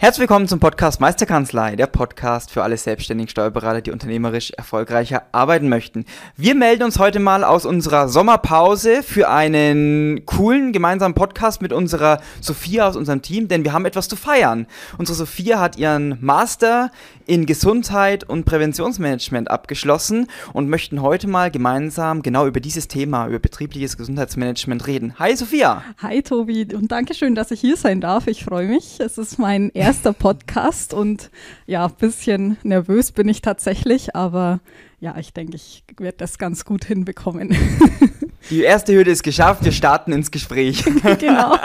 Herzlich willkommen zum Podcast Meisterkanzlei, der Podcast für alle selbstständigen Steuerberater, die unternehmerisch erfolgreicher arbeiten möchten. Wir melden uns heute mal aus unserer Sommerpause für einen coolen gemeinsamen Podcast mit unserer Sophia aus unserem Team, denn wir haben etwas zu feiern. Unsere Sophia hat ihren Master in Gesundheit und Präventionsmanagement abgeschlossen und möchten heute mal gemeinsam genau über dieses Thema, über betriebliches Gesundheitsmanagement reden. Hi Sophia! Hi Tobi und danke schön, dass ich hier sein darf. Ich freue mich. Es ist mein erster Podcast und ja, ein bisschen nervös bin ich tatsächlich, aber ja, ich denke, ich werde das ganz gut hinbekommen. Die erste Hürde ist geschafft, wir starten ins Gespräch. genau.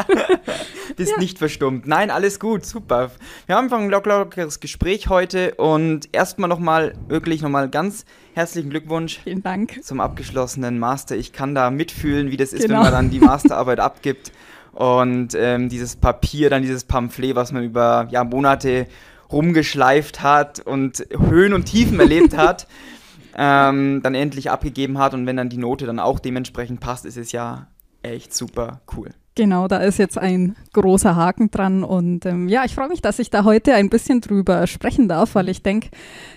Bist ja. nicht verstummt. Nein, alles gut, super. Wir haben einfach ein lockeres Gespräch heute und erstmal nochmal, wirklich nochmal ganz herzlichen Glückwunsch. Vielen Dank. Zum abgeschlossenen Master. Ich kann da mitfühlen, wie das ist, genau. wenn man dann die Masterarbeit abgibt. Und ähm, dieses Papier, dann dieses Pamphlet, was man über ja, Monate rumgeschleift hat und Höhen und Tiefen erlebt hat, ähm, dann endlich abgegeben hat. Und wenn dann die Note dann auch dementsprechend passt, ist es ja echt super cool. Genau, da ist jetzt ein großer Haken dran und ähm, ja, ich freue mich, dass ich da heute ein bisschen drüber sprechen darf, weil ich denke,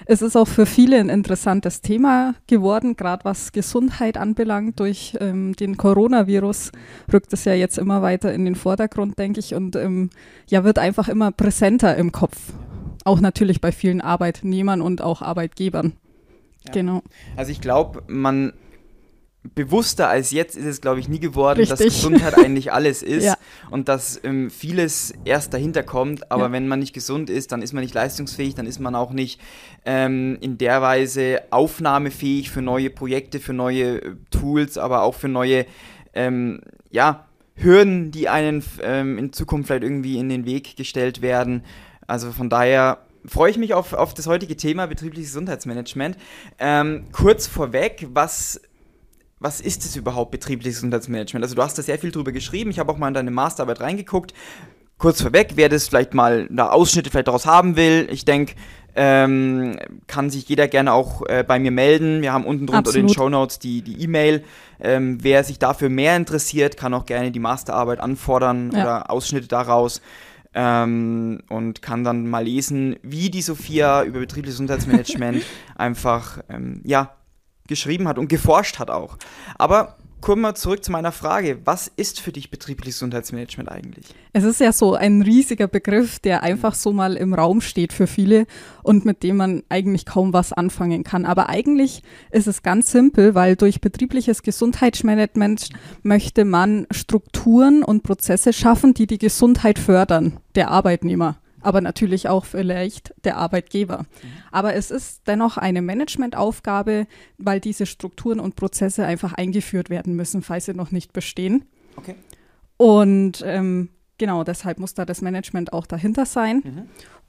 es ist auch für viele ein interessantes Thema geworden, gerade was Gesundheit anbelangt. Durch ähm, den Coronavirus rückt es ja jetzt immer weiter in den Vordergrund, denke ich, und ähm, ja, wird einfach immer präsenter im Kopf. Auch natürlich bei vielen Arbeitnehmern und auch Arbeitgebern. Ja. Genau. Also ich glaube, man bewusster als jetzt ist es, glaube ich, nie geworden, Richtig. dass Gesundheit eigentlich alles ist ja. und dass ähm, vieles erst dahinter kommt. Aber ja. wenn man nicht gesund ist, dann ist man nicht leistungsfähig, dann ist man auch nicht ähm, in der Weise aufnahmefähig für neue Projekte, für neue äh, Tools, aber auch für neue, ähm, ja, Hürden, die einen ähm, in Zukunft vielleicht irgendwie in den Weg gestellt werden. Also von daher freue ich mich auf, auf das heutige Thema betriebliches Gesundheitsmanagement. Ähm, kurz vorweg, was was ist es überhaupt, betriebliches Gesundheitsmanagement? Also du hast da sehr viel drüber geschrieben, ich habe auch mal in deine Masterarbeit reingeguckt. Kurz vorweg, wer das vielleicht mal da Ausschnitte vielleicht daraus haben will, ich denke, ähm, kann sich jeder gerne auch äh, bei mir melden. Wir haben unten drunter in den Show Notes die E-Mail. ähm, wer sich dafür mehr interessiert, kann auch gerne die Masterarbeit anfordern ja. oder Ausschnitte daraus. Ähm, und kann dann mal lesen, wie die Sophia über betriebliches Gesundheitsmanagement einfach ähm, ja, geschrieben hat und geforscht hat auch. Aber kommen wir zurück zu meiner Frage. Was ist für dich betriebliches Gesundheitsmanagement eigentlich? Es ist ja so ein riesiger Begriff, der einfach so mal im Raum steht für viele und mit dem man eigentlich kaum was anfangen kann. Aber eigentlich ist es ganz simpel, weil durch betriebliches Gesundheitsmanagement möchte man Strukturen und Prozesse schaffen, die die Gesundheit fördern, der Arbeitnehmer aber natürlich auch vielleicht der Arbeitgeber. Mhm. Aber es ist dennoch eine Managementaufgabe, weil diese Strukturen und Prozesse einfach eingeführt werden müssen, falls sie noch nicht bestehen. Okay. Und ähm, genau deshalb muss da das Management auch dahinter sein. Mhm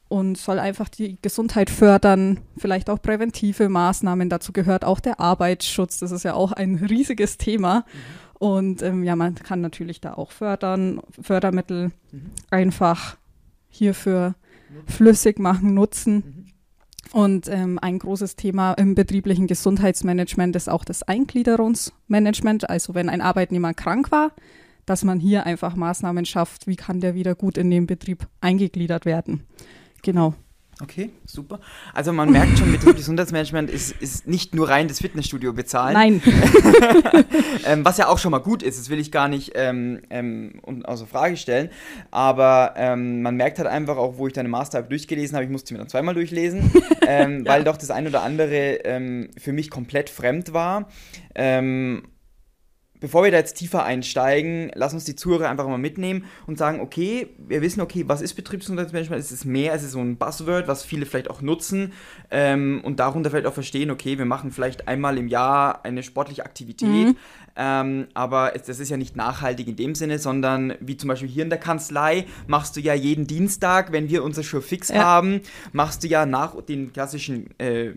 und soll einfach die Gesundheit fördern, vielleicht auch präventive Maßnahmen. Dazu gehört auch der Arbeitsschutz. Das ist ja auch ein riesiges Thema. Mhm. Und ähm, ja, man kann natürlich da auch fördern, Fördermittel mhm. einfach hierfür flüssig machen, nutzen. Mhm. Und ähm, ein großes Thema im betrieblichen Gesundheitsmanagement ist auch das Eingliederungsmanagement. Also wenn ein Arbeitnehmer krank war, dass man hier einfach Maßnahmen schafft, wie kann der wieder gut in den Betrieb eingegliedert werden. Genau. Okay, super. Also man merkt schon, betriebliches Gesundheitsmanagement ist, ist nicht nur rein das Fitnessstudio bezahlen. Nein. ähm, was ja auch schon mal gut ist, das will ich gar nicht ähm, ähm, außer Frage stellen. Aber ähm, man merkt halt einfach auch, wo ich deine Masterarbeit durchgelesen habe, ich musste mir dann zweimal durchlesen, ähm, ja. weil doch das ein oder andere ähm, für mich komplett fremd war bevor wir da jetzt tiefer einsteigen, lass uns die Zuhörer einfach mal mitnehmen und sagen, okay, wir wissen, okay, was ist Betriebsgesundheitsmanagement? Es ist mehr, es ist so ein Buzzword, was viele vielleicht auch nutzen ähm, und darunter vielleicht auch verstehen, okay, wir machen vielleicht einmal im Jahr eine sportliche Aktivität, mhm. ähm, aber es, das ist ja nicht nachhaltig in dem Sinne, sondern wie zum Beispiel hier in der Kanzlei machst du ja jeden Dienstag, wenn wir unser Show fix ja. haben, machst du ja nach den klassischen äh,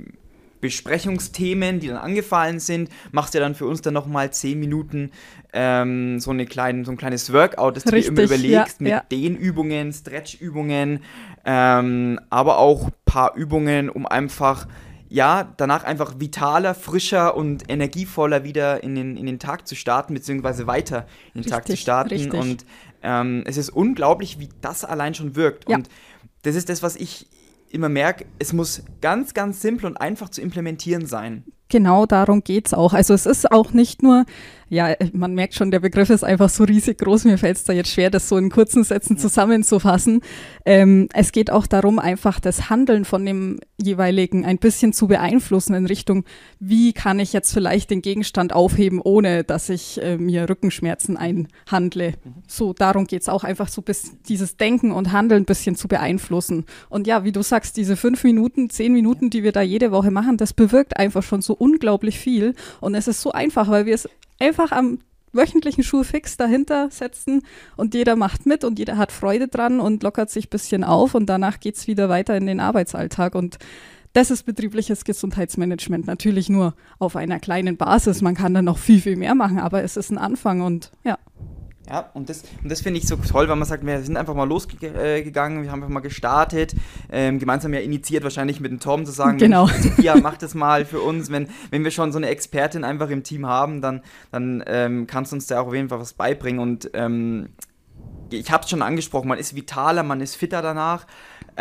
Besprechungsthemen, die dann angefallen sind, machst du dann für uns dann nochmal zehn Minuten ähm, so, eine kleine, so ein kleines Workout, das Richtig, du dir immer überlegst, ja, mit ja. Dehnübungen, Stretchübungen, ähm, aber auch ein paar Übungen, um einfach ja, danach einfach vitaler, frischer und energievoller wieder in den, in den Tag zu starten, beziehungsweise weiter in den richtig, Tag zu starten. Richtig. Und ähm, es ist unglaublich, wie das allein schon wirkt. Ja. Und das ist das, was ich immer merke, es muss ganz, ganz simpel und einfach zu implementieren sein. Genau darum geht es auch. Also es ist auch nicht nur ja, man merkt schon, der Begriff ist einfach so riesig groß. Mir fällt es da jetzt schwer, das so in kurzen Sätzen zusammenzufassen. Ähm, es geht auch darum, einfach das Handeln von dem jeweiligen ein bisschen zu beeinflussen in Richtung, wie kann ich jetzt vielleicht den Gegenstand aufheben, ohne dass ich äh, mir Rückenschmerzen einhandle. So, darum geht es auch einfach so bis dieses Denken und Handeln ein bisschen zu beeinflussen. Und ja, wie du sagst, diese fünf Minuten, zehn Minuten, die wir da jede Woche machen, das bewirkt einfach schon so unglaublich viel. Und es ist so einfach, weil wir es einfach am wöchentlichen Schulfix dahinter setzen und jeder macht mit und jeder hat Freude dran und lockert sich ein bisschen auf und danach geht es wieder weiter in den Arbeitsalltag und das ist betriebliches Gesundheitsmanagement. Natürlich nur auf einer kleinen Basis. Man kann da noch viel, viel mehr machen, aber es ist ein Anfang und ja. Ja, und das, und das finde ich so toll, weil man sagt, wir sind einfach mal losgegangen, wir haben einfach mal gestartet, ähm, gemeinsam ja initiiert, wahrscheinlich mit dem Tom zu sagen, genau. Sophia, mach das mal für uns. Wenn, wenn wir schon so eine Expertin einfach im Team haben, dann, dann ähm, kannst du uns da auch auf jeden Fall was beibringen. Und ähm, ich habe es schon angesprochen, man ist vitaler, man ist fitter danach.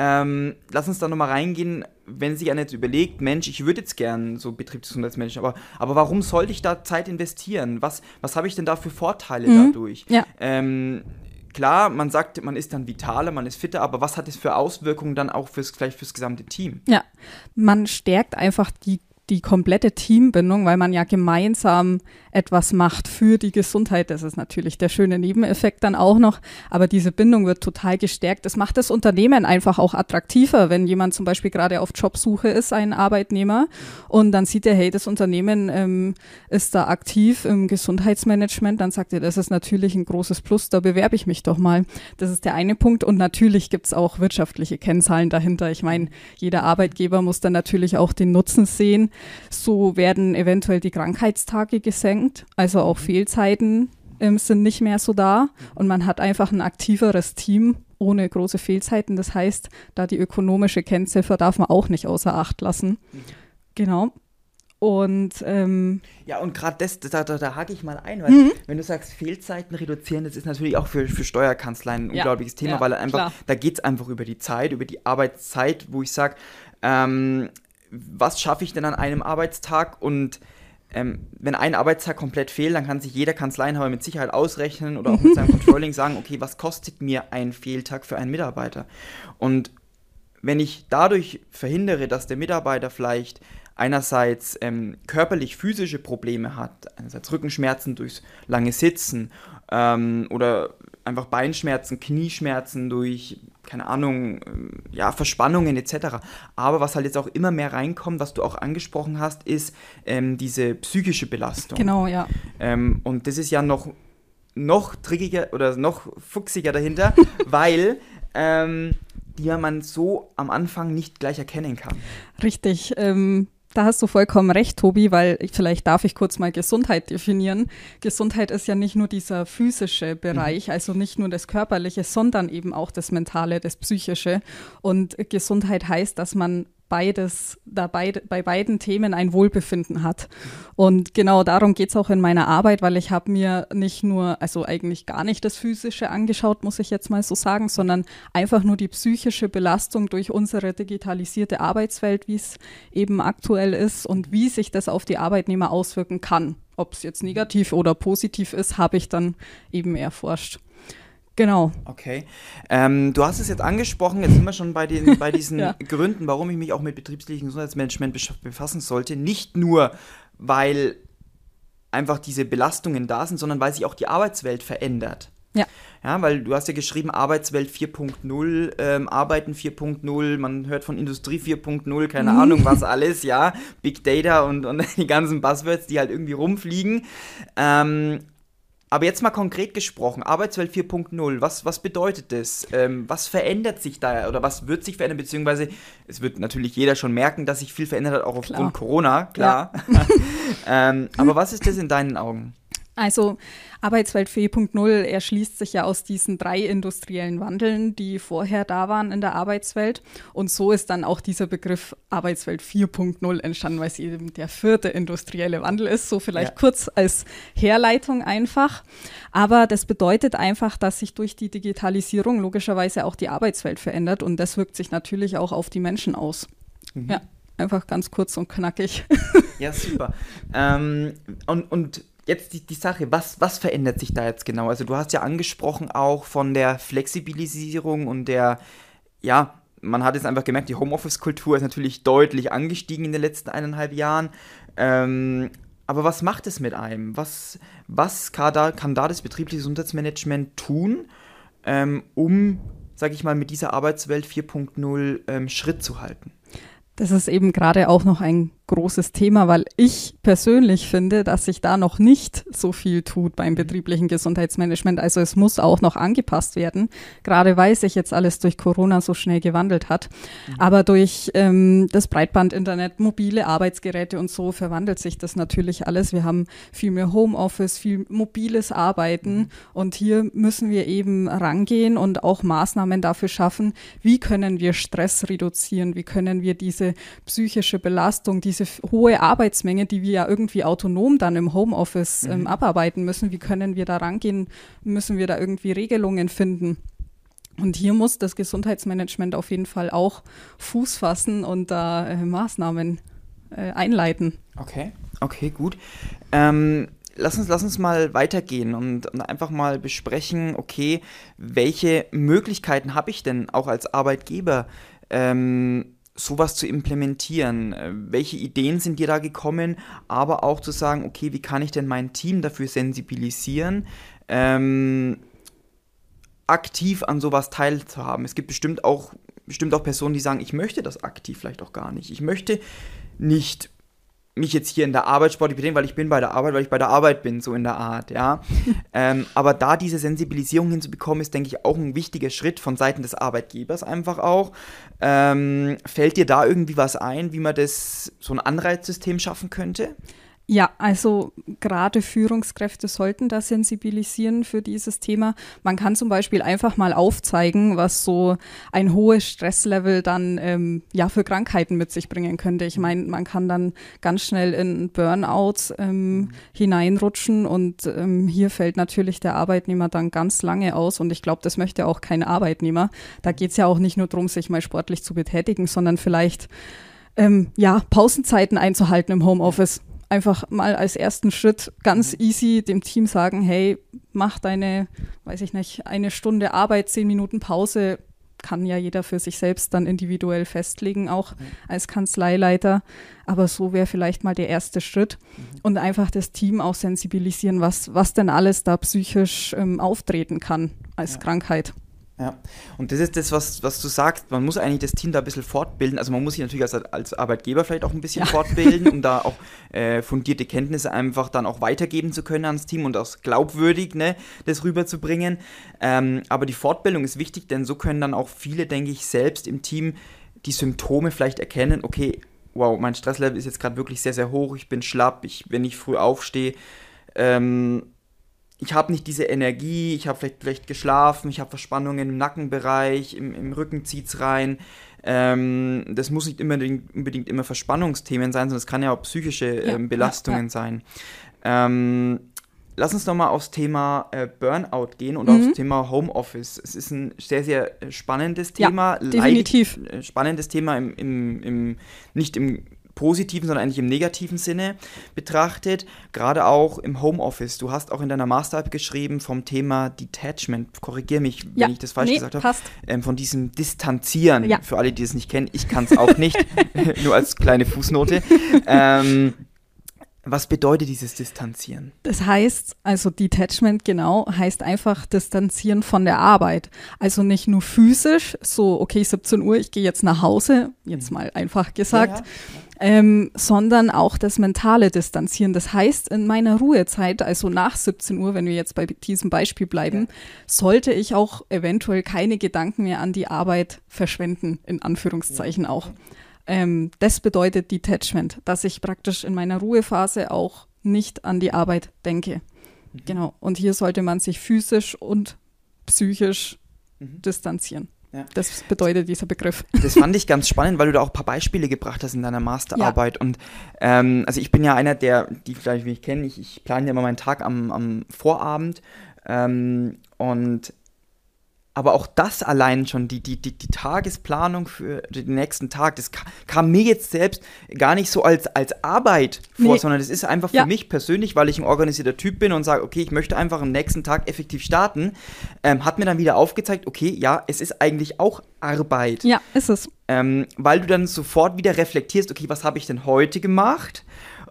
Ähm, lass uns da nochmal reingehen, wenn sich einer jetzt überlegt, Mensch, ich würde jetzt gern so Betriebsgesundheitsmensch, aber, aber warum sollte ich da Zeit investieren? Was, was habe ich denn da für Vorteile mhm. dadurch? Ja. Ähm, klar, man sagt, man ist dann vitaler, man ist fitter, aber was hat es für Auswirkungen dann auch fürs, vielleicht fürs gesamte Team? Ja, man stärkt einfach die die komplette Teambindung, weil man ja gemeinsam etwas macht für die Gesundheit. Das ist natürlich der schöne Nebeneffekt dann auch noch. Aber diese Bindung wird total gestärkt. Das macht das Unternehmen einfach auch attraktiver, wenn jemand zum Beispiel gerade auf Jobsuche ist, ein Arbeitnehmer, und dann sieht er, hey, das Unternehmen ähm, ist da aktiv im Gesundheitsmanagement, dann sagt er, das ist natürlich ein großes Plus, da bewerbe ich mich doch mal. Das ist der eine Punkt. Und natürlich gibt es auch wirtschaftliche Kennzahlen dahinter. Ich meine, jeder Arbeitgeber muss dann natürlich auch den Nutzen sehen. So werden eventuell die Krankheitstage gesenkt, also auch Fehlzeiten ähm, sind nicht mehr so da und man hat einfach ein aktiveres Team ohne große Fehlzeiten. Das heißt, da die ökonomische Kennziffer darf man auch nicht außer Acht lassen. Genau. Und ähm, ja, und gerade das, da, da, da hake ich mal ein, weil mhm. wenn du sagst, Fehlzeiten reduzieren, das ist natürlich auch für, für Steuerkanzleien ein ja, unglaubliches Thema, ja, weil einfach, klar. da geht es einfach über die Zeit, über die Arbeitszeit, wo ich sage, ähm, was schaffe ich denn an einem Arbeitstag und ähm, wenn ein Arbeitstag komplett fehlt, dann kann sich jeder Kanzleienhaber mit Sicherheit ausrechnen oder auch mit seinem Controlling sagen, okay, was kostet mir ein Fehltag für einen Mitarbeiter? Und wenn ich dadurch verhindere, dass der Mitarbeiter vielleicht einerseits ähm, körperlich physische Probleme hat, einerseits Rückenschmerzen durchs lange Sitzen ähm, oder einfach Beinschmerzen, Knieschmerzen durch keine Ahnung, ähm, ja, Verspannungen etc. Aber was halt jetzt auch immer mehr reinkommt, was du auch angesprochen hast, ist ähm, diese psychische Belastung. Genau, ja. Ähm, und das ist ja noch, noch trickiger oder noch fuchsiger dahinter, weil ähm, die ja man so am Anfang nicht gleich erkennen kann. Richtig. Ähm, da hast du vollkommen recht, Tobi, weil vielleicht darf ich kurz mal Gesundheit definieren. Gesundheit ist ja nicht nur dieser physische Bereich, mhm. also nicht nur das Körperliche, sondern eben auch das Mentale, das Psychische. Und Gesundheit heißt, dass man beides, da beid, bei beiden Themen ein Wohlbefinden hat. Und genau darum geht es auch in meiner Arbeit, weil ich habe mir nicht nur, also eigentlich gar nicht das Physische angeschaut, muss ich jetzt mal so sagen, sondern einfach nur die psychische Belastung durch unsere digitalisierte Arbeitswelt, wie es eben aktuell ist und wie sich das auf die Arbeitnehmer auswirken kann. Ob es jetzt negativ oder positiv ist, habe ich dann eben erforscht. Genau. Okay. Ähm, du hast es jetzt angesprochen, jetzt sind wir schon bei, den, bei diesen ja. Gründen, warum ich mich auch mit betriebslichen Gesundheitsmanagement befassen sollte. Nicht nur, weil einfach diese Belastungen da sind, sondern weil sich auch die Arbeitswelt verändert. Ja. Ja, weil du hast ja geschrieben, Arbeitswelt 4.0, ähm, Arbeiten 4.0, man hört von Industrie 4.0, keine mhm. Ahnung was alles, ja, Big Data und, und die ganzen Buzzwords, die halt irgendwie rumfliegen. Ähm, aber jetzt mal konkret gesprochen, Arbeitswelt 4.0, was, was bedeutet das? Ähm, was verändert sich da oder was wird sich verändern? Beziehungsweise, es wird natürlich jeder schon merken, dass sich viel verändert hat, auch aufgrund klar. Corona, klar. Ja. ähm, aber was ist das in deinen Augen? Also Arbeitswelt 4.0 erschließt sich ja aus diesen drei industriellen Wandeln, die vorher da waren in der Arbeitswelt. Und so ist dann auch dieser Begriff Arbeitswelt 4.0 entstanden, weil es eben der vierte industrielle Wandel ist. So vielleicht ja. kurz als Herleitung einfach. Aber das bedeutet einfach, dass sich durch die Digitalisierung logischerweise auch die Arbeitswelt verändert. Und das wirkt sich natürlich auch auf die Menschen aus. Mhm. Ja. Einfach ganz kurz und knackig. Ja, super. Ähm, und, und jetzt die, die Sache, was, was verändert sich da jetzt genau? Also du hast ja angesprochen auch von der Flexibilisierung und der, ja, man hat jetzt einfach gemerkt, die Homeoffice-Kultur ist natürlich deutlich angestiegen in den letzten eineinhalb Jahren. Ähm, aber was macht es mit einem? Was, was kann, da, kann da das betriebliche Gesundheitsmanagement tun, ähm, um, sage ich mal, mit dieser Arbeitswelt 4.0 ähm, Schritt zu halten? Das ist eben gerade auch noch ein großes Thema, weil ich persönlich finde, dass sich da noch nicht so viel tut beim betrieblichen Gesundheitsmanagement. Also es muss auch noch angepasst werden, gerade weil sich jetzt alles durch Corona so schnell gewandelt hat. Mhm. Aber durch ähm, das Breitbandinternet, mobile Arbeitsgeräte und so verwandelt sich das natürlich alles. Wir haben viel mehr Homeoffice, viel mobiles Arbeiten mhm. und hier müssen wir eben rangehen und auch Maßnahmen dafür schaffen, wie können wir Stress reduzieren, wie können wir diese psychische Belastung, diese diese hohe Arbeitsmenge, die wir ja irgendwie autonom dann im Homeoffice ähm, mhm. abarbeiten müssen, wie können wir da rangehen? Müssen wir da irgendwie Regelungen finden? Und hier muss das Gesundheitsmanagement auf jeden Fall auch Fuß fassen und da äh, Maßnahmen äh, einleiten. Okay, okay, gut. Ähm, lass, uns, lass uns mal weitergehen und, und einfach mal besprechen, okay, welche Möglichkeiten habe ich denn auch als Arbeitgeber? Ähm, sowas zu implementieren? Äh, welche Ideen sind dir da gekommen? Aber auch zu sagen, okay, wie kann ich denn mein Team dafür sensibilisieren, ähm, aktiv an sowas teilzuhaben? Es gibt bestimmt auch, bestimmt auch Personen, die sagen, ich möchte das aktiv vielleicht auch gar nicht. Ich möchte nicht mich jetzt hier in der Arbeit sportlich betätigen, weil ich bin bei der Arbeit, weil ich bei der Arbeit bin, so in der Art, ja. ähm, aber da diese Sensibilisierung hinzubekommen, ist, denke ich, auch ein wichtiger Schritt von Seiten des Arbeitgebers einfach auch. Ähm, fällt dir da irgendwie was ein, wie man das, so ein Anreizsystem schaffen könnte? Ja, also gerade Führungskräfte sollten da sensibilisieren für dieses Thema. Man kann zum Beispiel einfach mal aufzeigen, was so ein hohes Stresslevel dann ähm, ja für Krankheiten mit sich bringen könnte. Ich meine, man kann dann ganz schnell in Burnout ähm, hineinrutschen und ähm, hier fällt natürlich der Arbeitnehmer dann ganz lange aus und ich glaube, das möchte auch kein Arbeitnehmer. Da geht es ja auch nicht nur darum, sich mal sportlich zu betätigen, sondern vielleicht ähm, ja Pausenzeiten einzuhalten im Homeoffice einfach mal als ersten Schritt ganz mhm. easy dem Team sagen, hey, mach deine, weiß ich nicht, eine Stunde Arbeit, zehn Minuten Pause, kann ja jeder für sich selbst dann individuell festlegen, auch mhm. als Kanzleileiter. Aber so wäre vielleicht mal der erste Schritt mhm. und einfach das Team auch sensibilisieren, was, was denn alles da psychisch ähm, auftreten kann als ja. Krankheit. Ja, und das ist das, was, was du sagst. Man muss eigentlich das Team da ein bisschen fortbilden. Also man muss sich natürlich als, als Arbeitgeber vielleicht auch ein bisschen ja. fortbilden, um da auch äh, fundierte Kenntnisse einfach dann auch weitergeben zu können ans Team und auch glaubwürdig ne, das rüberzubringen. Ähm, aber die Fortbildung ist wichtig, denn so können dann auch viele, denke ich, selbst im Team die Symptome vielleicht erkennen. Okay, wow, mein Stresslevel ist jetzt gerade wirklich sehr, sehr hoch. Ich bin schlapp. Ich, wenn ich früh aufstehe, ähm, ich habe nicht diese Energie, ich habe vielleicht schlecht geschlafen, ich habe Verspannungen im Nackenbereich, im, im Rücken es rein. Ähm, das muss nicht unbedingt, unbedingt immer Verspannungsthemen sein, sondern es kann ja auch psychische ähm, Belastungen ja, ja. sein. Ähm, lass uns nochmal aufs Thema äh, Burnout gehen und mhm. aufs Thema Homeoffice. Es ist ein sehr, sehr äh, spannendes Thema. Ja, definitiv. Leid, äh, spannendes Thema im, im, im, nicht im positiven, sondern eigentlich im negativen Sinne betrachtet. Gerade auch im Homeoffice. Du hast auch in deiner Masterarbeit geschrieben vom Thema Detachment. Korrigiere mich, wenn ja, ich das falsch nee, gesagt habe. Ähm, von diesem Distanzieren. Ja. Für alle, die es nicht kennen. Ich kann es auch nicht. Nur als kleine Fußnote. ähm, Was bedeutet dieses Distanzieren? Das heißt, also Detachment genau, heißt einfach Distanzieren von der Arbeit. Also nicht nur physisch, so, okay, 17 Uhr, ich gehe jetzt nach Hause, jetzt mhm. mal einfach gesagt, ja, ja. Ähm, sondern auch das mentale Distanzieren. Das heißt, in meiner Ruhezeit, also nach 17 Uhr, wenn wir jetzt bei diesem Beispiel bleiben, ja. sollte ich auch eventuell keine Gedanken mehr an die Arbeit verschwenden, in Anführungszeichen auch. Ähm, das bedeutet Detachment, dass ich praktisch in meiner Ruhephase auch nicht an die Arbeit denke. Mhm. Genau. Und hier sollte man sich physisch und psychisch mhm. distanzieren. Ja. Das bedeutet dieser Begriff. Das fand ich ganz spannend, weil du da auch ein paar Beispiele gebracht hast in deiner Masterarbeit. Ja. Und ähm, also ich bin ja einer, der, die vielleicht mich kennen, ich, ich plane ja immer meinen Tag am, am Vorabend. Ähm, und aber auch das allein schon, die, die, die, die Tagesplanung für den nächsten Tag, das kam mir jetzt selbst gar nicht so als, als Arbeit vor, nee. sondern das ist einfach für ja. mich persönlich, weil ich ein organisierter Typ bin und sage, okay, ich möchte einfach am nächsten Tag effektiv starten, ähm, hat mir dann wieder aufgezeigt, okay, ja, es ist eigentlich auch Arbeit. Ja, ist es. Ähm, weil du dann sofort wieder reflektierst, okay, was habe ich denn heute gemacht?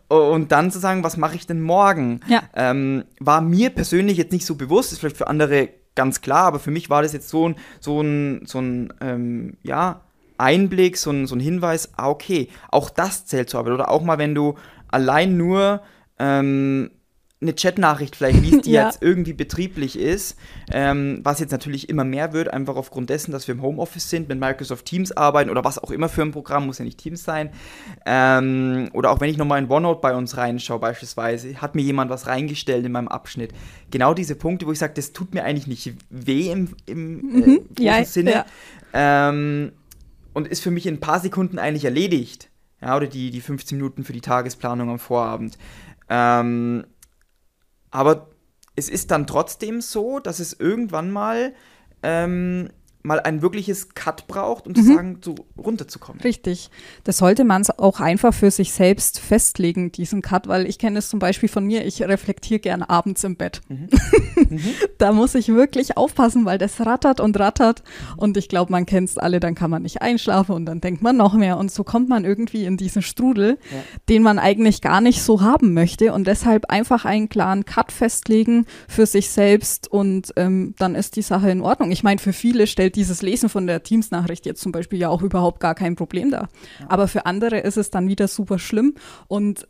Und dann zu sagen, was mache ich denn morgen? Ja. Ähm, war mir persönlich jetzt nicht so bewusst, ist vielleicht für andere ganz klar, aber für mich war das jetzt so ein, so ein, so ein ähm, ja, Einblick, so ein, so ein Hinweis, ah, okay, auch das zählt zur Arbeit. Oder auch mal, wenn du allein nur ähm, eine Chatnachricht vielleicht liest, die ja. jetzt irgendwie betrieblich ist, ähm, was jetzt natürlich immer mehr wird, einfach aufgrund dessen, dass wir im Homeoffice sind, mit Microsoft Teams arbeiten oder was auch immer für ein Programm, muss ja nicht Teams sein. Ähm, oder auch wenn ich nochmal in OneNote bei uns reinschaue, beispielsweise, hat mir jemand was reingestellt in meinem Abschnitt. Genau diese Punkte, wo ich sage, das tut mir eigentlich nicht weh im, im äh, mhm. äh, ja, Sinne. Ja. Ähm, und ist für mich in ein paar Sekunden eigentlich erledigt. Ja, oder die, die 15 Minuten für die Tagesplanung am Vorabend. Ähm, aber es ist dann trotzdem so, dass es irgendwann mal ähm, mal ein wirkliches Cut braucht, um mhm. zu sagen, so runterzukommen. Richtig. Das sollte man auch einfach für sich selbst festlegen, diesen Cut, weil ich kenne es zum Beispiel von mir, ich reflektiere gerne abends im Bett. Mhm. mhm. da muss ich wirklich aufpassen, weil das rattert und rattert und ich glaube, man kennt es alle, dann kann man nicht einschlafen und dann denkt man noch mehr und so kommt man irgendwie in diesen Strudel, ja. den man eigentlich gar nicht so haben möchte und deshalb einfach einen klaren Cut festlegen für sich selbst und ähm, dann ist die Sache in Ordnung. Ich meine, für viele stellt stellt dieses Lesen von der Teams-Nachricht jetzt zum Beispiel ja auch überhaupt gar kein Problem dar. Ja. Aber für andere ist es dann wieder super schlimm und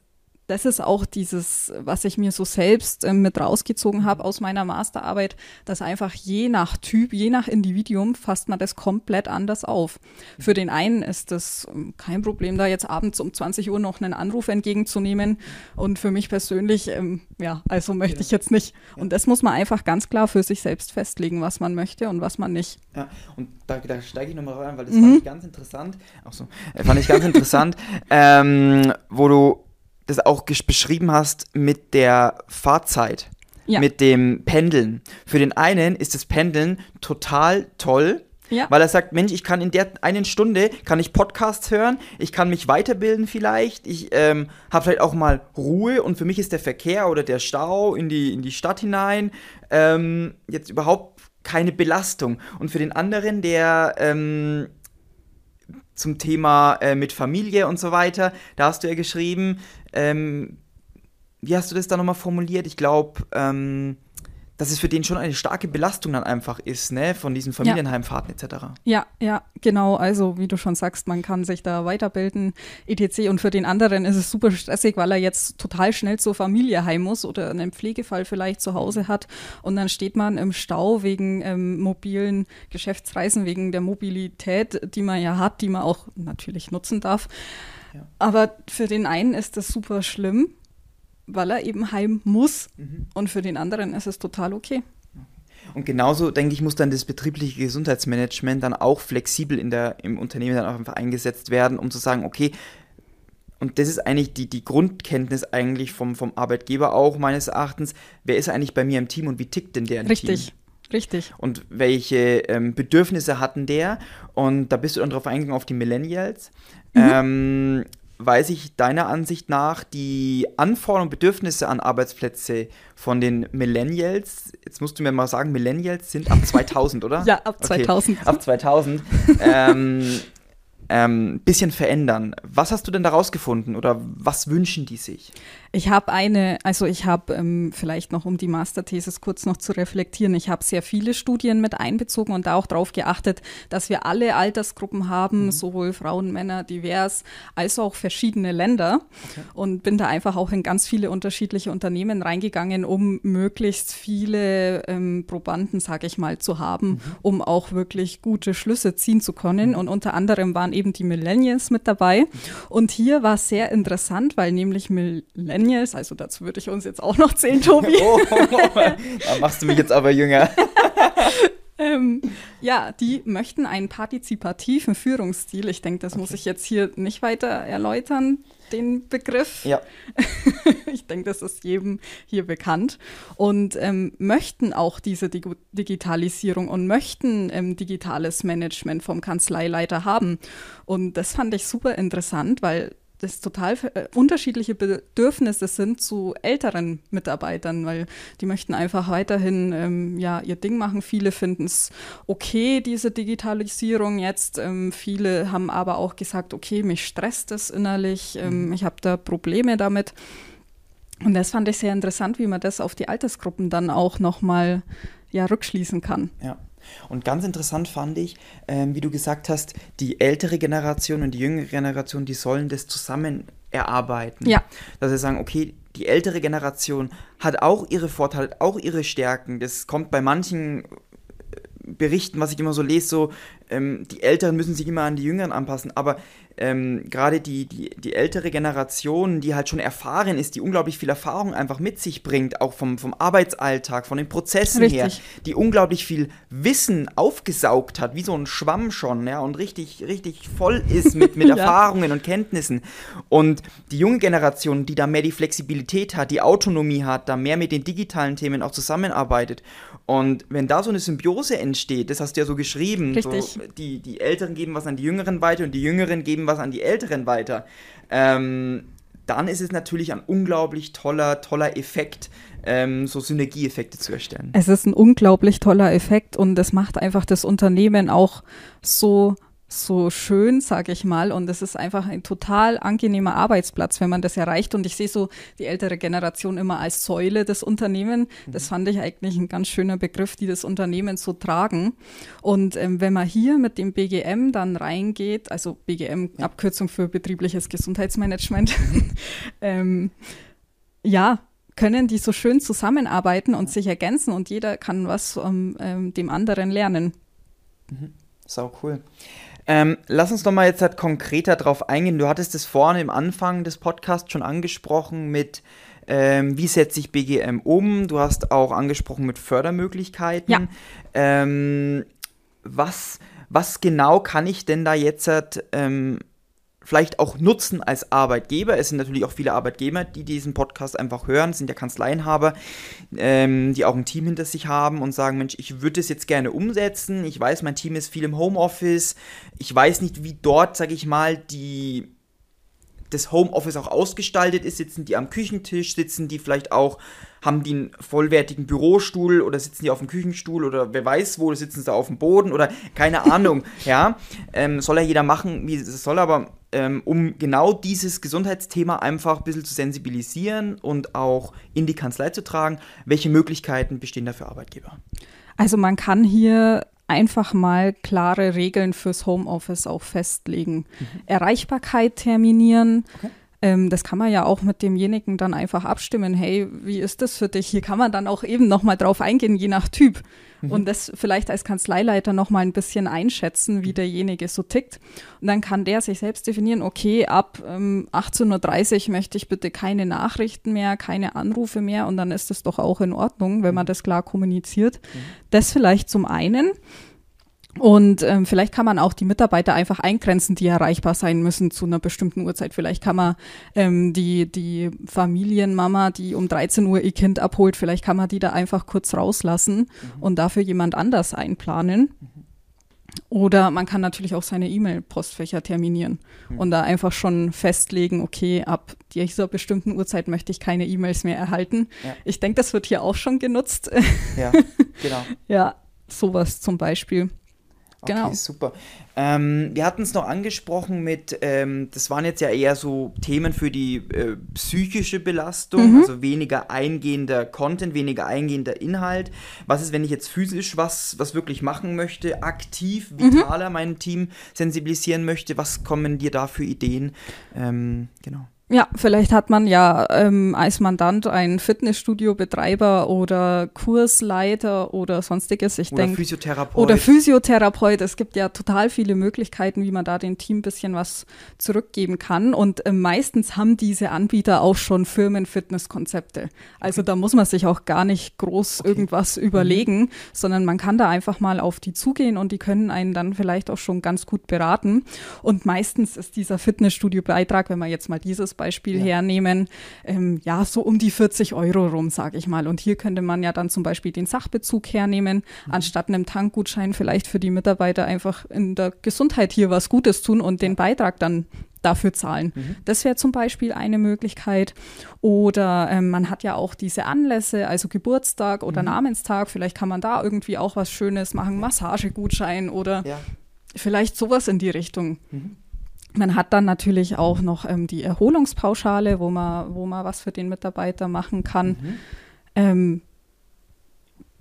das ist auch dieses, was ich mir so selbst äh, mit rausgezogen habe aus meiner Masterarbeit, dass einfach je nach Typ, je nach Individuum fasst man das komplett anders auf. Für den einen ist das ähm, kein Problem, da jetzt abends um 20 Uhr noch einen Anruf entgegenzunehmen. Und für mich persönlich, ähm, ja, also möchte ich jetzt nicht. Und das muss man einfach ganz klar für sich selbst festlegen, was man möchte und was man nicht. Ja, und da, da steige ich nochmal rein, weil das mhm. fand ich ganz interessant. Ach so, äh, fand ich ganz interessant, ähm, wo du das auch beschrieben hast mit der Fahrzeit, ja. mit dem Pendeln. Für den einen ist das Pendeln total toll, ja. Weil er sagt, Mensch, ich kann in der einen Stunde kann ich Podcasts hören, ich kann mich weiterbilden vielleicht, ich ähm, habe vielleicht auch mal Ruhe und für mich ist der Verkehr oder der Stau in die, in die Stadt hinein ähm, jetzt überhaupt keine Belastung. Und für den anderen, der ähm, zum Thema äh, mit Familie und so weiter. Da hast du ja geschrieben, ähm, wie hast du das da nochmal formuliert? Ich glaube, ähm, dass es für den schon eine starke Belastung dann einfach ist, ne, von diesen Familienheimfahrten ja. etc. Ja, ja, genau. Also wie du schon sagst, man kann sich da weiterbilden, etc. Und für den anderen ist es super stressig, weil er jetzt total schnell zur Familie heim muss oder einen Pflegefall vielleicht zu Hause hat. Und dann steht man im Stau wegen ähm, mobilen Geschäftsreisen, wegen der Mobilität, die man ja hat, die man auch natürlich nutzen darf. Ja. Aber für den einen ist das super schlimm weil er eben heim muss. Mhm. Und für den anderen ist es total okay. Und genauso, denke ich, muss dann das betriebliche Gesundheitsmanagement dann auch flexibel in der, im Unternehmen dann auch einfach eingesetzt werden, um zu sagen, okay, und das ist eigentlich die, die Grundkenntnis eigentlich vom, vom Arbeitgeber auch meines Erachtens, wer ist eigentlich bei mir im Team und wie tickt denn der im Richtig. Team? Richtig. Und welche ähm, Bedürfnisse hatten der? Und da bist du dann drauf eingegangen auf die Millennials. Mhm. Ähm, weiß ich deiner Ansicht nach die Anforderungen und Bedürfnisse an Arbeitsplätze von den Millennials, jetzt musst du mir mal sagen, Millennials sind ab 2000, oder? Ja, ab 2000. Okay, ab 2000. ähm, ähm, bisschen verändern. Was hast du denn da rausgefunden oder was wünschen die sich? Ich habe eine, also ich habe ähm, vielleicht noch, um die Masterthesis kurz noch zu reflektieren, ich habe sehr viele Studien mit einbezogen und da auch darauf geachtet, dass wir alle Altersgruppen haben, mhm. sowohl Frauen, Männer, divers, als auch verschiedene Länder. Okay. Und bin da einfach auch in ganz viele unterschiedliche Unternehmen reingegangen, um möglichst viele ähm, Probanden, sage ich mal, zu haben, mhm. um auch wirklich gute Schlüsse ziehen zu können. Mhm. Und unter anderem waren eben die Millennials mit dabei. Mhm. Und hier war es sehr interessant, weil nämlich Millennials Millennials, also dazu würde ich uns jetzt auch noch zählen, Tobi. oh, da machst du mich jetzt aber jünger. ähm, ja, die möchten einen partizipativen Führungsstil. Ich denke, das okay. muss ich jetzt hier nicht weiter erläutern, den Begriff. Ja. ich denke, das ist jedem hier bekannt. Und ähm, möchten auch diese Dig Digitalisierung und möchten ähm, digitales Management vom Kanzleileiter haben. Und das fand ich super interessant, weil das total äh, unterschiedliche Bedürfnisse sind zu älteren Mitarbeitern, weil die möchten einfach weiterhin ähm, ja, ihr Ding machen. Viele finden es okay, diese Digitalisierung jetzt. Ähm, viele haben aber auch gesagt, okay, mich stresst es innerlich, ähm, mhm. ich habe da Probleme damit. Und das fand ich sehr interessant, wie man das auf die Altersgruppen dann auch nochmal ja, rückschließen kann. Ja. Und ganz interessant fand ich, ähm, wie du gesagt hast, die ältere Generation und die jüngere Generation, die sollen das zusammen erarbeiten. Ja. Dass sie sagen, okay, die ältere Generation hat auch ihre Vorteile, auch ihre Stärken. Das kommt bei manchen äh, Berichten, was ich immer so lese, so, ähm, die Älteren müssen sich immer an die Jüngeren anpassen. Aber ähm, gerade die, die, die ältere Generation, die halt schon erfahren ist, die unglaublich viel Erfahrung einfach mit sich bringt, auch vom, vom Arbeitsalltag, von den Prozessen richtig. her, die unglaublich viel Wissen aufgesaugt hat, wie so ein Schwamm schon, ja, und richtig, richtig voll ist mit, mit ja. Erfahrungen und Kenntnissen. Und die junge Generation, die da mehr die Flexibilität hat, die Autonomie hat, da mehr mit den digitalen Themen auch zusammenarbeitet. Und wenn da so eine Symbiose entsteht, das hast du ja so geschrieben, so, die, die Älteren geben was an die Jüngeren weiter und die Jüngeren geben was an die Älteren weiter, ähm, dann ist es natürlich ein unglaublich toller, toller Effekt, ähm, so Synergieeffekte zu erstellen. Es ist ein unglaublich toller Effekt und es macht einfach das Unternehmen auch so so schön, sage ich mal. Und es ist einfach ein total angenehmer Arbeitsplatz, wenn man das erreicht. Und ich sehe so die ältere Generation immer als Säule des Unternehmens. Das mhm. fand ich eigentlich ein ganz schöner Begriff, die das Unternehmen so tragen. Und ähm, wenn man hier mit dem BGM dann reingeht, also BGM. Abkürzung für betriebliches Gesundheitsmanagement, ähm, ja, können die so schön zusammenarbeiten und sich ergänzen und jeder kann was um, ähm, dem anderen lernen. Mhm. Sau cool. Ähm, lass uns doch mal jetzt halt konkreter drauf eingehen. Du hattest es vorne im Anfang des Podcasts schon angesprochen mit, ähm, wie setze ich BGM um? Du hast auch angesprochen mit Fördermöglichkeiten. Ja. Ähm, was, was genau kann ich denn da jetzt halt, ähm, vielleicht auch nutzen als Arbeitgeber. Es sind natürlich auch viele Arbeitgeber, die diesen Podcast einfach hören, es sind ja Kanzleienhaber, ähm, die auch ein Team hinter sich haben und sagen, Mensch, ich würde es jetzt gerne umsetzen. Ich weiß, mein Team ist viel im Homeoffice. Ich weiß nicht, wie dort, sage ich mal, die das Homeoffice auch ausgestaltet ist, sitzen die am Küchentisch, sitzen die vielleicht auch, haben die einen vollwertigen Bürostuhl oder sitzen die auf dem Küchenstuhl oder wer weiß wo, sitzen sie auf dem Boden oder keine Ahnung, ja. Ähm, soll ja jeder machen, wie es soll, aber ähm, um genau dieses Gesundheitsthema einfach ein bisschen zu sensibilisieren und auch in die Kanzlei zu tragen, welche Möglichkeiten bestehen da für Arbeitgeber? Also man kann hier einfach mal klare Regeln fürs Homeoffice auch festlegen. Mhm. Erreichbarkeit terminieren. Okay. Ähm, das kann man ja auch mit demjenigen dann einfach abstimmen. Hey, wie ist das für dich? Hier kann man dann auch eben nochmal drauf eingehen, je nach Typ. Mhm. Und das vielleicht als Kanzleileiter nochmal ein bisschen einschätzen, wie derjenige so tickt. Und dann kann der sich selbst definieren, okay, ab ähm, 18.30 Uhr möchte ich bitte keine Nachrichten mehr, keine Anrufe mehr. Und dann ist das doch auch in Ordnung, wenn man mhm. das klar kommuniziert. Mhm. Das vielleicht zum einen. Und ähm, vielleicht kann man auch die Mitarbeiter einfach eingrenzen, die erreichbar sein müssen zu einer bestimmten Uhrzeit. Vielleicht kann man ähm, die, die Familienmama, die um 13 Uhr ihr Kind abholt, vielleicht kann man die da einfach kurz rauslassen mhm. und dafür jemand anders einplanen. Mhm. Oder man kann natürlich auch seine E-Mail-Postfächer terminieren mhm. und da einfach schon festlegen, okay, ab dieser bestimmten Uhrzeit möchte ich keine E-Mails mehr erhalten. Ja. Ich denke, das wird hier auch schon genutzt. Ja, genau. ja, sowas zum Beispiel. Okay, genau. super. Ähm, wir hatten es noch angesprochen mit, ähm, das waren jetzt ja eher so Themen für die äh, psychische Belastung, mhm. also weniger eingehender Content, weniger eingehender Inhalt. Was ist, wenn ich jetzt physisch was, was wirklich machen möchte, aktiv, mhm. vitaler mhm. mein Team sensibilisieren möchte? Was kommen dir da für Ideen? Ähm, genau. Ja, vielleicht hat man ja ähm, als Mandant einen Fitnessstudio-Betreiber oder Kursleiter oder sonstiges. Ich oder denk, Physiotherapeut. Oder Physiotherapeut. Es gibt ja total viele Möglichkeiten, wie man da dem Team ein bisschen was zurückgeben kann. Und äh, meistens haben diese Anbieter auch schon Firmenfitnesskonzepte. Also okay. da muss man sich auch gar nicht groß okay. irgendwas mhm. überlegen, mhm. sondern man kann da einfach mal auf die zugehen und die können einen dann vielleicht auch schon ganz gut beraten. Und meistens ist dieser Fitnessstudio-Beitrag, wenn man jetzt mal dieses Beispiel ja. hernehmen, ähm, ja, so um die 40 Euro rum, sage ich mal. Und hier könnte man ja dann zum Beispiel den Sachbezug hernehmen, mhm. anstatt einem Tankgutschein vielleicht für die Mitarbeiter einfach in der Gesundheit hier was Gutes tun und den Beitrag dann dafür zahlen. Mhm. Das wäre zum Beispiel eine Möglichkeit. Oder ähm, man hat ja auch diese Anlässe, also Geburtstag oder mhm. Namenstag. Vielleicht kann man da irgendwie auch was Schönes machen, Massagegutschein oder ja. vielleicht sowas in die Richtung. Mhm. Man hat dann natürlich auch noch ähm, die Erholungspauschale, wo man, wo man was für den Mitarbeiter machen kann. Mhm. Ähm,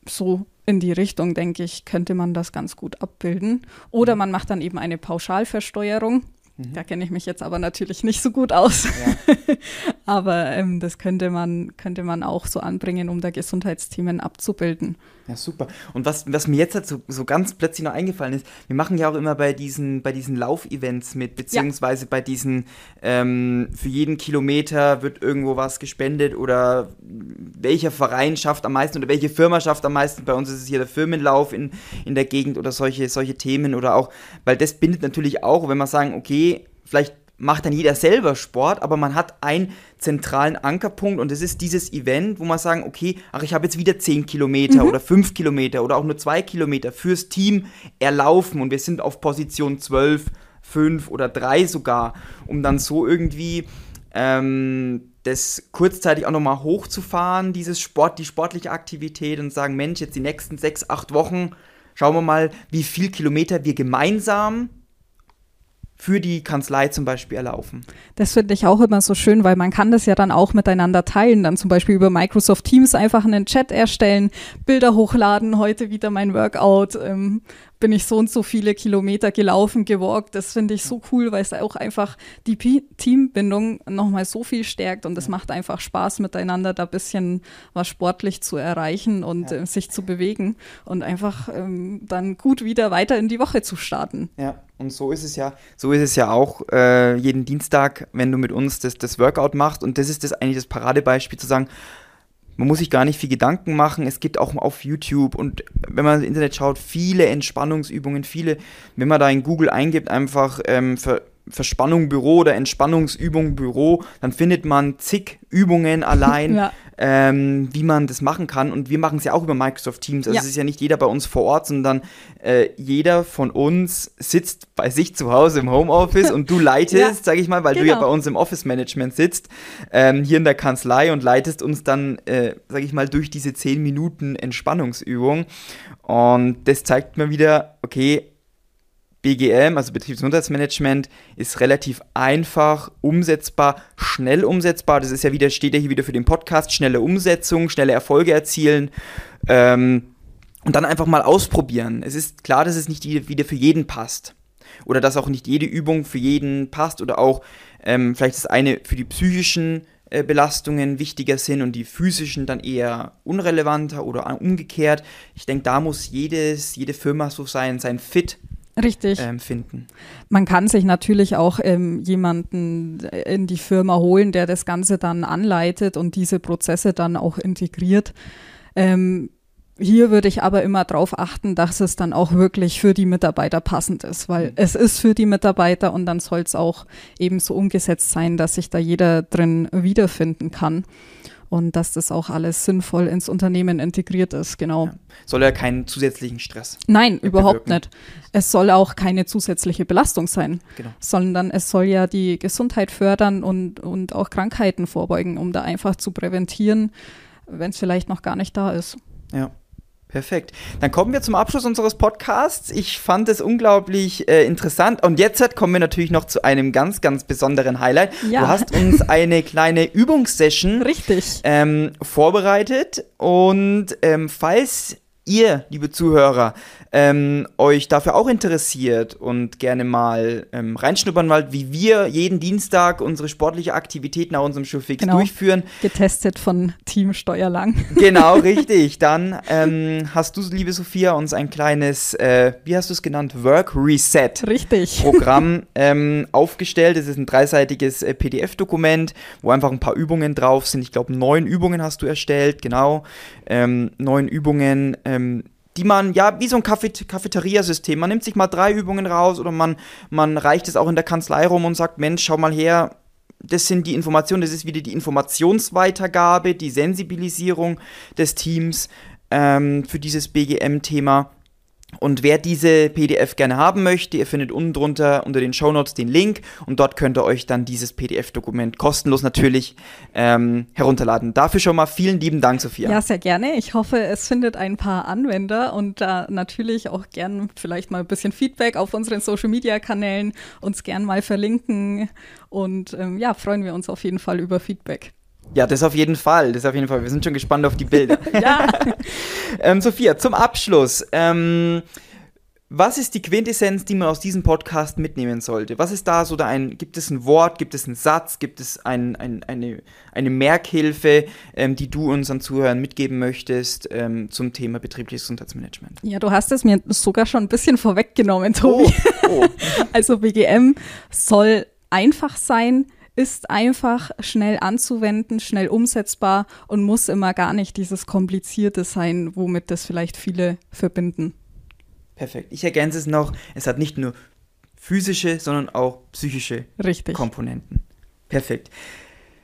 so in die Richtung, denke ich, könnte man das ganz gut abbilden. Oder mhm. man macht dann eben eine Pauschalversteuerung. Mhm. Da kenne ich mich jetzt aber natürlich nicht so gut aus. Ja. aber ähm, das könnte man, könnte man auch so anbringen, um da Gesundheitsthemen abzubilden. Ja, super. Und was, was mir jetzt halt so, so ganz plötzlich noch eingefallen ist, wir machen ja auch immer bei diesen, bei diesen Laufevents mit, beziehungsweise ja. bei diesen, ähm, für jeden Kilometer wird irgendwo was gespendet oder welcher Verein schafft am meisten oder welche Firma schafft am meisten. Bei uns ist es hier der Firmenlauf in, in der Gegend oder solche, solche Themen oder auch, weil das bindet natürlich auch, wenn man sagen, okay, vielleicht macht dann jeder selber Sport, aber man hat einen zentralen Ankerpunkt und es ist dieses Event, wo man sagen, okay, ach, ich habe jetzt wieder 10 Kilometer mhm. oder 5 Kilometer oder auch nur 2 Kilometer fürs Team erlaufen und wir sind auf Position 12, 5 oder 3 sogar, um dann so irgendwie ähm, das kurzzeitig auch nochmal hochzufahren, dieses Sport, die sportliche Aktivität und sagen, Mensch, jetzt die nächsten 6, 8 Wochen, schauen wir mal, wie viel Kilometer wir gemeinsam für die Kanzlei zum Beispiel erlaufen. Das finde ich auch immer so schön, weil man kann das ja dann auch miteinander teilen, dann zum Beispiel über Microsoft Teams einfach einen Chat erstellen, Bilder hochladen, heute wieder mein Workout, ähm, bin ich so und so viele Kilometer gelaufen, gewalkt. Das finde ich so cool, weil es auch einfach die P Teambindung nochmal so viel stärkt und es macht einfach Spaß miteinander, da ein bisschen was sportlich zu erreichen und äh, sich zu bewegen und einfach ähm, dann gut wieder weiter in die Woche zu starten. Ja, und so ist es ja, so ist es ja auch äh, jeden Dienstag, wenn du mit uns das, das Workout machst und das ist das eigentlich das Paradebeispiel zu sagen, man muss sich gar nicht viel Gedanken machen. Es gibt auch auf YouTube und wenn man ins Internet schaut, viele Entspannungsübungen, viele, wenn man da in Google eingibt, einfach ähm, für Verspannung Büro oder Entspannungsübung Büro, dann findet man zig Übungen allein, ja. ähm, wie man das machen kann. Und wir machen es ja auch über Microsoft Teams. Also ja. es ist ja nicht jeder bei uns vor Ort, sondern äh, jeder von uns sitzt bei sich zu Hause im Homeoffice und du leitest, ja. sage ich mal, weil genau. du ja genau. bei uns im Office Management sitzt, ähm, hier in der Kanzlei und leitest uns dann, äh, sage ich mal, durch diese 10 Minuten Entspannungsübung. Und das zeigt mir wieder, okay, BGM, also Betriebsgesundheitsmanagement, ist relativ einfach umsetzbar, schnell umsetzbar. Das ist ja wieder, steht ja hier wieder für den Podcast, schnelle Umsetzung, schnelle Erfolge erzielen. Ähm, und dann einfach mal ausprobieren. Es ist klar, dass es nicht wieder für jeden passt. Oder dass auch nicht jede Übung für jeden passt. Oder auch ähm, vielleicht das eine für die psychischen äh, Belastungen wichtiger sind und die physischen dann eher unrelevanter oder umgekehrt. Ich denke, da muss jedes, jede Firma so sein, sein Fit Richtig. Ähm, finden. Man kann sich natürlich auch ähm, jemanden in die Firma holen, der das Ganze dann anleitet und diese Prozesse dann auch integriert. Ähm, hier würde ich aber immer darauf achten, dass es dann auch wirklich für die Mitarbeiter passend ist, weil mhm. es ist für die Mitarbeiter und dann soll es auch eben so umgesetzt sein, dass sich da jeder drin wiederfinden kann und dass das auch alles sinnvoll ins Unternehmen integriert ist, genau. Ja. Soll ja keinen zusätzlichen Stress. Nein, überhaupt bewirken. nicht. Es soll auch keine zusätzliche Belastung sein, genau. sondern es soll ja die Gesundheit fördern und, und auch Krankheiten vorbeugen, um da einfach zu präventieren, wenn es vielleicht noch gar nicht da ist. Ja. Perfekt. Dann kommen wir zum Abschluss unseres Podcasts. Ich fand es unglaublich äh, interessant. Und jetzt kommen wir natürlich noch zu einem ganz, ganz besonderen Highlight. Ja. Du hast uns eine kleine Übungssession Richtig. Ähm, vorbereitet. Und ähm, falls ihr, liebe Zuhörer, ähm, euch dafür auch interessiert und gerne mal ähm, reinschnuppern wollt, wie wir jeden Dienstag unsere sportliche Aktivität nach unserem Schulfix genau. durchführen. Getestet von Team Steuerlang. Genau, richtig. Dann ähm, hast du, liebe Sophia, uns ein kleines, äh, wie hast du es genannt, Work Reset richtig. Programm ähm, aufgestellt. Es ist ein dreiseitiges äh, PDF-Dokument, wo einfach ein paar Übungen drauf sind. Ich glaube, neun Übungen hast du erstellt, genau. Ähm, neun Übungen ähm, die man, ja, wie so ein Cafeteria-System. Man nimmt sich mal drei Übungen raus oder man, man reicht es auch in der Kanzlei rum und sagt, Mensch, schau mal her, das sind die Informationen, das ist wieder die Informationsweitergabe, die Sensibilisierung des Teams ähm, für dieses BGM-Thema. Und wer diese PDF gerne haben möchte, ihr findet unten drunter unter den Show Notes den Link und dort könnt ihr euch dann dieses PDF-Dokument kostenlos natürlich ähm, herunterladen. Dafür schon mal vielen lieben Dank, Sophia. Ja, sehr gerne. Ich hoffe, es findet ein paar Anwender und da natürlich auch gern vielleicht mal ein bisschen Feedback auf unseren Social-Media-Kanälen uns gern mal verlinken und ähm, ja, freuen wir uns auf jeden Fall über Feedback. Ja, das auf jeden Fall. Das auf jeden Fall. Wir sind schon gespannt auf die Bilder. ja. ähm, Sophia, zum Abschluss. Ähm, was ist die Quintessenz, die man aus diesem Podcast mitnehmen sollte? Was ist da so da ein, gibt es ein Wort, gibt es einen Satz, gibt es ein, ein, eine, eine Merkhilfe, ähm, die du unseren Zuhörern mitgeben möchtest ähm, zum Thema betriebliches Gesundheitsmanagement? Ja, du hast es mir sogar schon ein bisschen vorweggenommen, Tobi. Oh, oh. also BGM soll einfach sein, ist einfach schnell anzuwenden, schnell umsetzbar und muss immer gar nicht dieses Komplizierte sein, womit das vielleicht viele verbinden. Perfekt. Ich ergänze es noch, es hat nicht nur physische, sondern auch psychische Richtig. Komponenten. Perfekt.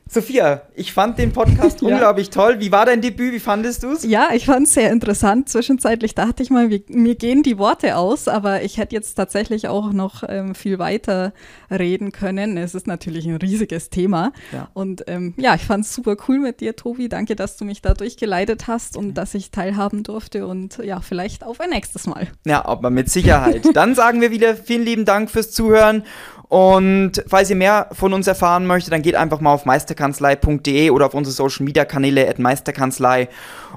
Sophia, ich fand den Podcast ja. unglaublich toll. Wie war dein Debüt? Wie fandest du es? Ja, ich fand es sehr interessant. Zwischenzeitlich dachte ich mal, wir, mir gehen die Worte aus, aber ich hätte jetzt tatsächlich auch noch ähm, viel weiter reden können. Es ist natürlich ein riesiges Thema. Ja. Und ähm, ja, ich fand es super cool mit dir, Tobi. Danke, dass du mich da durchgeleitet hast und ja. dass ich teilhaben durfte. Und ja, vielleicht auf ein nächstes Mal. Ja, aber mit Sicherheit. Dann sagen wir wieder vielen lieben Dank fürs Zuhören und falls ihr mehr von uns erfahren möchtet, dann geht einfach mal auf meisterkanzlei.de oder auf unsere Social Media Kanäle at meisterkanzlei.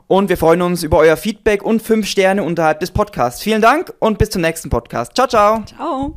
Und wir freuen uns über euer Feedback und fünf Sterne unterhalb des Podcasts. Vielen Dank und bis zum nächsten Podcast. Ciao, ciao. Ciao.